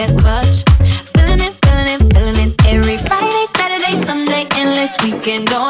that's clutch. Feeling it, feeling it, feeling it every Friday, Saturday, Sunday, endless weekend on.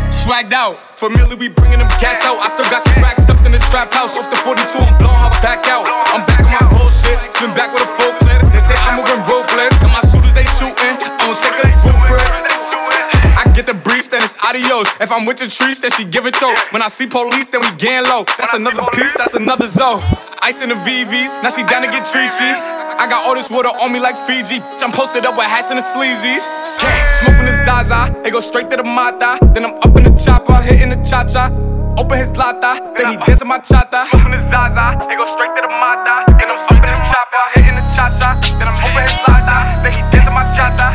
Swagged out, familiar, we bringing them gas out. I still got some racks stuffed in the trap house. Off the 42, I'm blowing her back out. I'm back on my bullshit, spin back with a full clip. They say I'm moving ruthless, and my shooters they shooting. I don't take a roof. Adios. If I'm with the trees, then she give it though. When I see police, then we gang low. That's another piece, that's another zone. Ice in the VVs, now she down to get treachy. I got all this water on me like Fiji. I'm posted up with hats and the sleazies. Smoking the Zaza, it go straight to the Mata. Then I'm up in the chopper, hitting the cha cha. Open his lata, then he dancing my chata. Smoking the Zaza, it go straight to the Mata. Then I'm up in the chopper, hitting the cha cha. Then I'm open his lata, then he dancing my chata.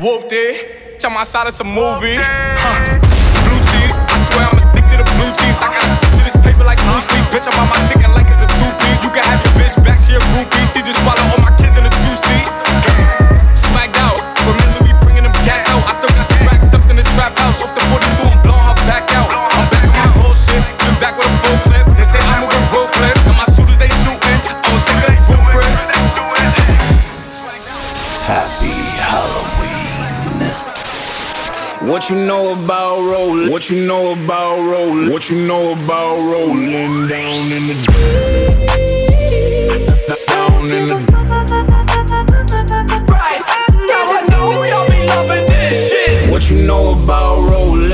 Whooped it, check my side, it's a movie. Blue cheese, I swear I'm addicted to blue cheese. I gotta stick to this paper like blue sleep. Bitch, I'm on my chicken like it's a two piece. You can have your bitch back, she a groupie. She just swallow all my What you know about rolling? What you know about rolling? What you know about rolling down in the down in the Right, now I know y'all be loving this shit. What you know about rolling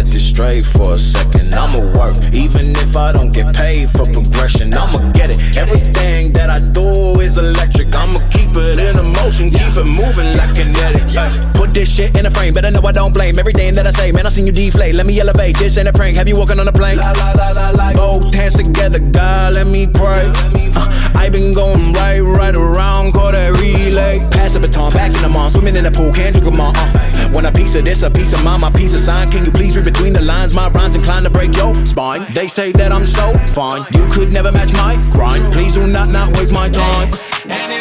straight for a second. I'ma work, even if I don't get paid for progression. I'ma get it. Everything that I do is electric. Motion, keep it moving like kinetic. Ay, Put this shit in a frame, better know I don't blame everything that I say. Man, I seen you deflate. Let me elevate. This ain't a prank. Have you walking on a plane? La, la, la, la, la. Both hands together, God, let me pray. Uh, I been going right, right around, call that relay. Pass the baton, back in the mall, swimming in the pool, can't drink 'em all. Uh. Want a piece of this, a piece of mine, my piece of sign. Can you please read between the lines? My rhymes inclined to break your spine. They say that I'm so fine, you could never match my grind. Please do not not waste my time. And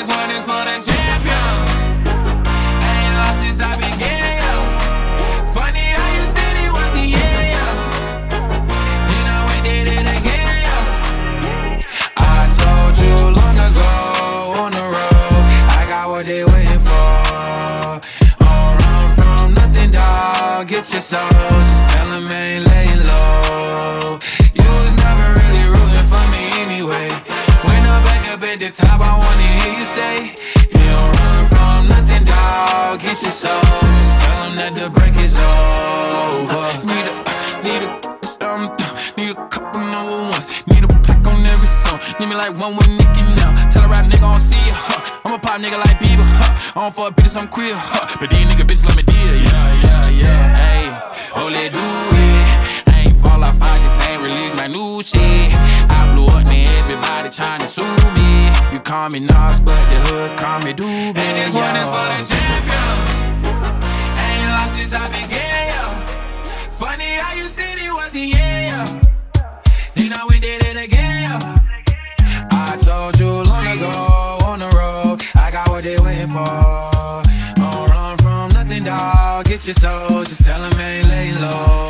at the top, I wanna hear you say, You don't run from nothing, dog. Get your soul, just tell 'em that the break is over. Need a, need a, um, need a couple number ones. Need a plaque on every song. Need me like one with Nicki now. Tell a rap nigga I don't see ya. Huh. I'm a pop nigga like Bieber. Huh. I don't fuck bitches, I'm queer. Huh. But these nigga bitches let me deal. Yeah, yeah, yeah. Hey, oh, let do it. I ain't fall off, I just ain't release my new shit. I blew up, man, everybody tryna sue me. You call me Nas, but the hood call me Doobie. And this one is for the champion. Ain't lost since I began, yo. Funny how you said it was the year, yo. Then I we did it again, yo. I told you long ago on the road, I got what they waiting for. Don't run from nothing, dog. Get your soul, just tell 'em ain't laying low.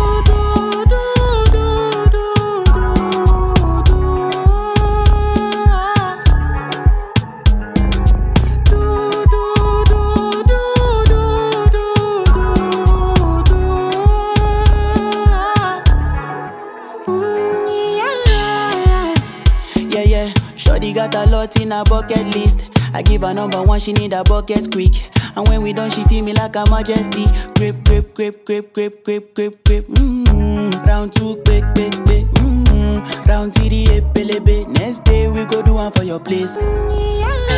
a bucket list. I give her number one, she need a bucket quick. And when we done, she feel me like a majesty. Grip, grip, grip, grip, grip, grip, grip, grip. Mm-hmm. Round two, quick, quick, quick. Mm-hmm. Round three, epelebe. Next day we go do one for your place. Mm, yeah.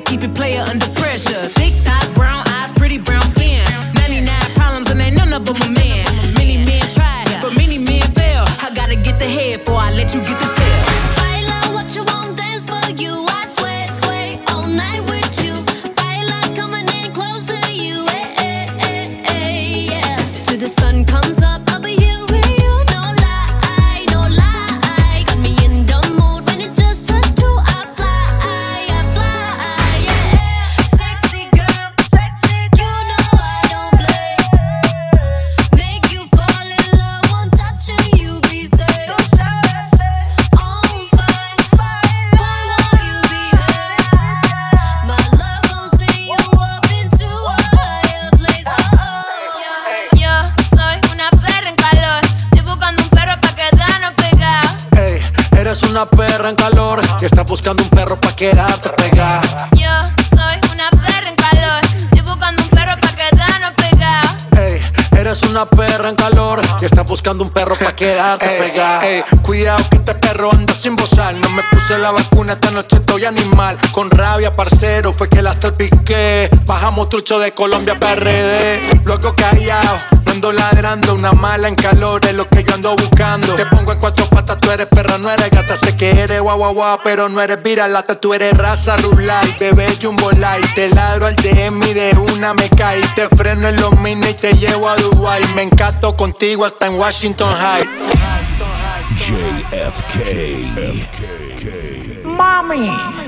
keep it player under hasta el piqué. Bajamos trucho de Colombia PRD. Luego callado ando ladrando, una mala en calor es lo que yo ando buscando. Te pongo en cuatro patas, tú eres perra, no eres gata. Sé que eres guau guau guau, pero no eres viralata. Tú eres raza rulay, bebé jumbo light. Te ladro al DM y de una me caí. Te freno en los mini y te llevo a Dubai. Me encanto contigo hasta en Washington High. JFK. Mami.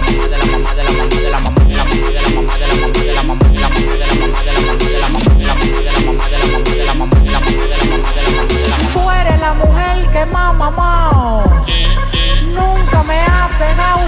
Tú eres la mujer que más. Nunca me ha pegado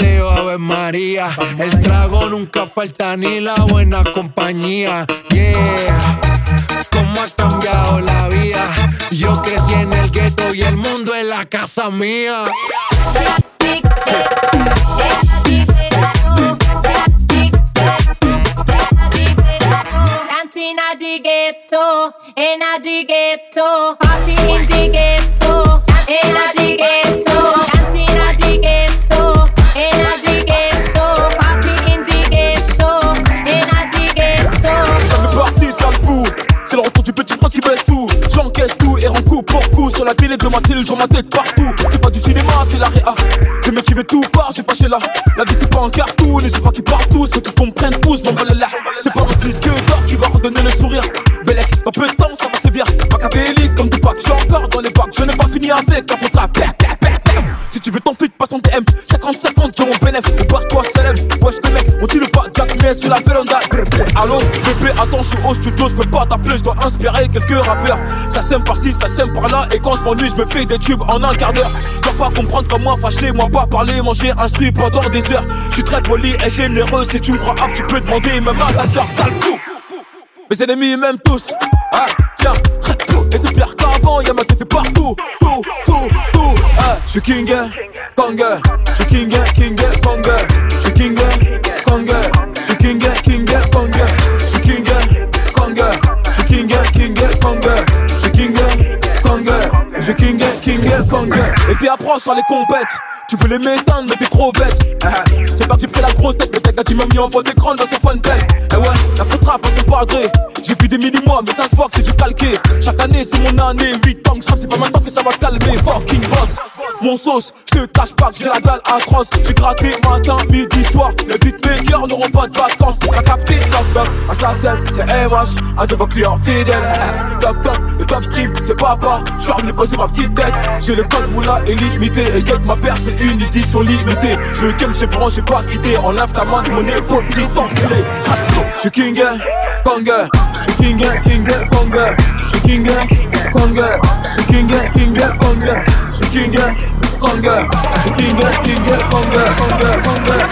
María. El trago nunca falta ni la buena compañía. Yeah, cómo ha cambiado la vida. Yo crecí en el gueto y el mundo es la casa mía. At the ghetto, in at the ghetto, party in the ghetto, in the la télé de ma cellule, je ma tête partout. cinéma, c'est la réa. Les mecs qui veulent tout part, j'ai pas chez là. La vie c'est pas un cartoon, et j'ai pas qui partent tous. Faut qu'ils comprennent tous, mon là. C'est pas mon disque d'or qui va redonner le sourire. Bellec, dans peu de temps, ça va sévir. Machiavélique comme Tupac, j'ai encore dans les bacs. Je n'ai pas fini avec la faute Si tu veux ton flic, passe en DM. 50-50, j'ai mon bénéf. Salem. Wesh, les mecs, on dit le pas mais sur la véranda. Allô, bébé, attends, je suis au studio, je peux pas t'appeler, je dois inspirer quelques rappeurs. Ça sème par-ci, ça sème par-là, et quand je m'ennuie, je me fais des tubes en un quart d'heure. Dois pas comprendre comment fâché, moi pas parler, manger, instruit pendant des heures. Je suis très poli et généreux, si tu me crois apte, tu peux demander même à ta soeur, sale fou. Mes ennemis m'aiment tous, ah, tiens, et c'est pire qu'avant, y'a ma tête partout, tout, tout, tout, ah, je suis king, kong, je suis king, king, kong, suis king, king, kong, et t'es approche sur les compètes. Tu voulais m'éteindre, mais t'es trop bête. C'est pas que j'ai pris la grosse tête, mais t'as tu m'as mis en fond d'écran dans ce fun Eh ouais, la faute rap, c'est pas gré. J'ai vu des mini-mois, mais ça se voit que c'est du calqué. Chaque année, c'est mon année. 8 ans c'est pas maintenant que ça va se calmer. Fucking boss. Mon sauce, je te cache pas que j'ai la dalle atroce. J'ai gratté matin, midi, soir. Les beatmakers n'auront pas de vacances. T'as capté, toc toc, assassin, c'est MH, un de vos clients fidèles. Toc toc, le top stream, c'est papa. Je suis revenu poser ma petite tête. J'ai le code moula choix est limité Et ma paire une, ils disent sont limités Je veux qu'elle me j'ai pas quitté Enlève ta main mon épaule, petit enculé Je suis king, conga king, king, king, conga king, king, conga Je king, conga Je suis king, king, conga Conga, conga,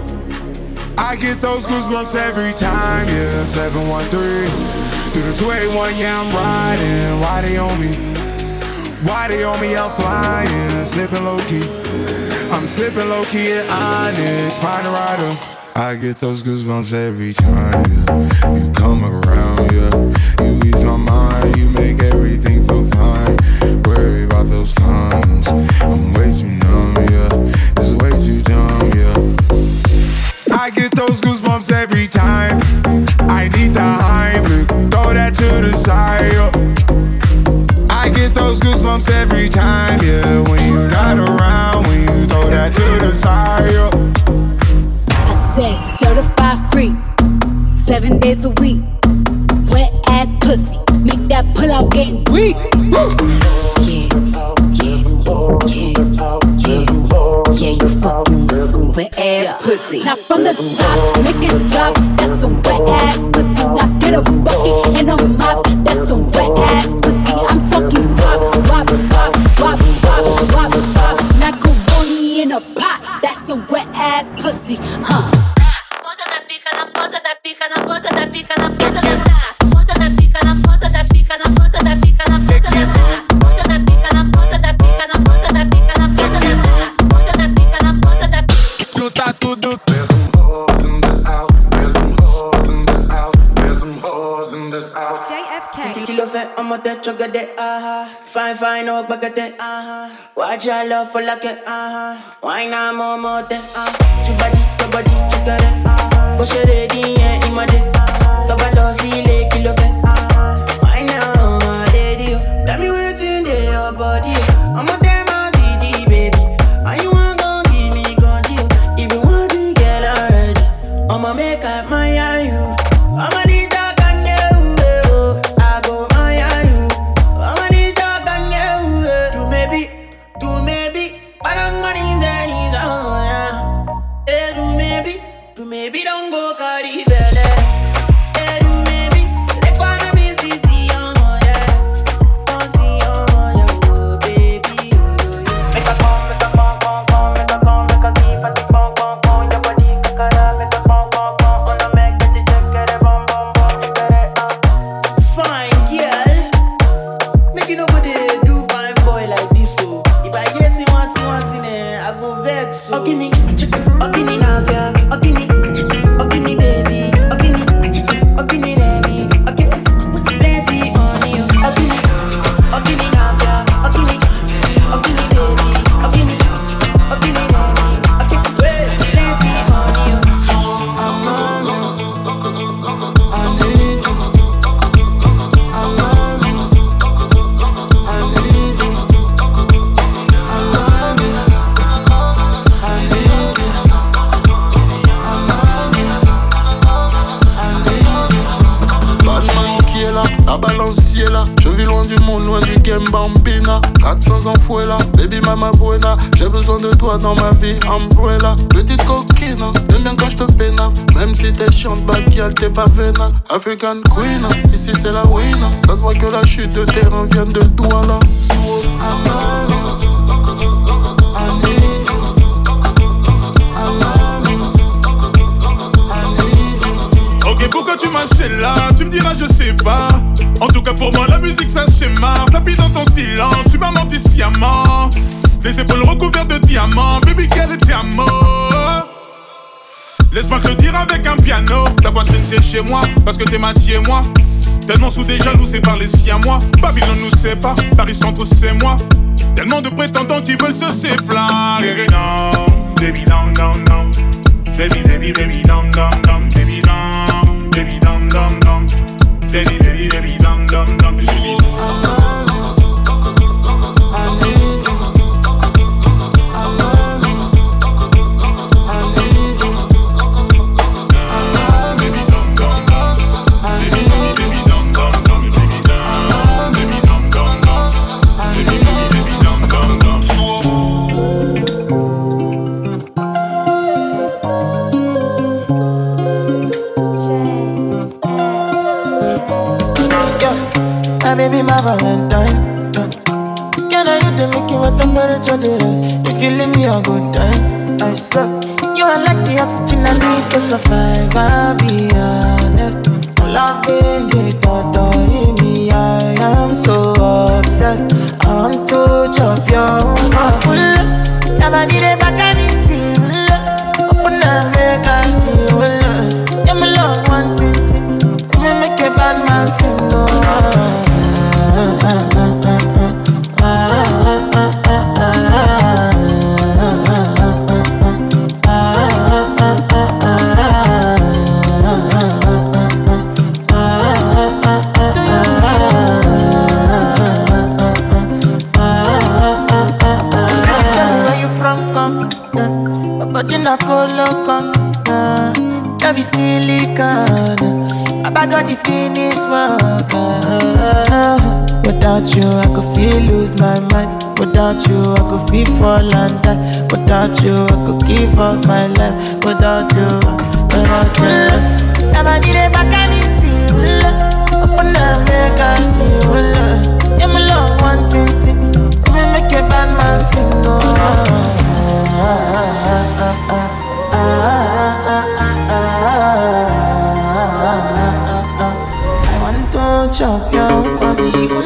I get those goosebumps every time, yeah. 713 through the 281, yeah, I'm riding. Why they on me? Why they on me? I'm flying, sipping low key. I'm sipping low key at Onyx, find a rider. I get those goosebumps every time, yeah. You come around, yeah. You ease my mind, you make everything feel fine. Worry about those comments. I'm way too numb, yeah. It's way too dumb, yeah. I get those goosebumps every time. I need the Heimlich, throw that to the side. yeah. I get those goosebumps every time, yeah. When you're not around, when you throw that to the side. yeah. I said certified free, seven days a week. Wet ass pussy, make that pull out game weak. Pussy. Now from the top, make it drop. That's some wet ass pussy. Now get a bucket and a mop. That's some wet ass pussy. I'm talking wop, wop, wop, wop, wop, wop, wop. Macaroni in a pot. That's some wet ass pussy, huh? Fine, fine, baguette, ah ah. Watch your love for like ah. Why not more, more. Tu body, tu body, tu carré, ah ah. Push it yeah, il m'a dit, ah African queen, ici c'est la win. Ça se voit que la chute de terrain vient de Douala. Ok, pourquoi tu m'achètes là Tu me diras, je sais pas. En tout cas, pour moi, la musique, c'est un schéma. Tapis dans ton silence, tu m'as menti sciemment. Les épaules recouvertes de diamants, baby, quel est Laisse-moi te le dire avec un piano. Ta poitrine, c'est chez moi, parce que t'es ma et moi. Tellement soudés, jaloux, c'est par les siens, moi. Babylone nous sépare, Paris Centre, c'est moi. Tellement de prétendants qui veulent se séparer. Baby, down, down, down. Baby, baby, baby, down, down, down. Baby, down, baby, down, down, down. Baby, baby, baby, down, down, down. Baby, Valentine. Can I you to make you what temperature? If you leave me, I'll go die. I suck. You are like the oxygen I need to survive. I'll be honest. Loving it. Uh, my not follow, come. Uh, love you silicon. Uh, I got the finish work. Uh, without you, I could feel lose my mind. Without you, I could feel fall and die. Without you, I could give up my life. Without you, without you. Never did it back it's real. Open up, make us feel. Yeah, my love, one thing, thing. Me make a bad man sing. Oh. I want to chop your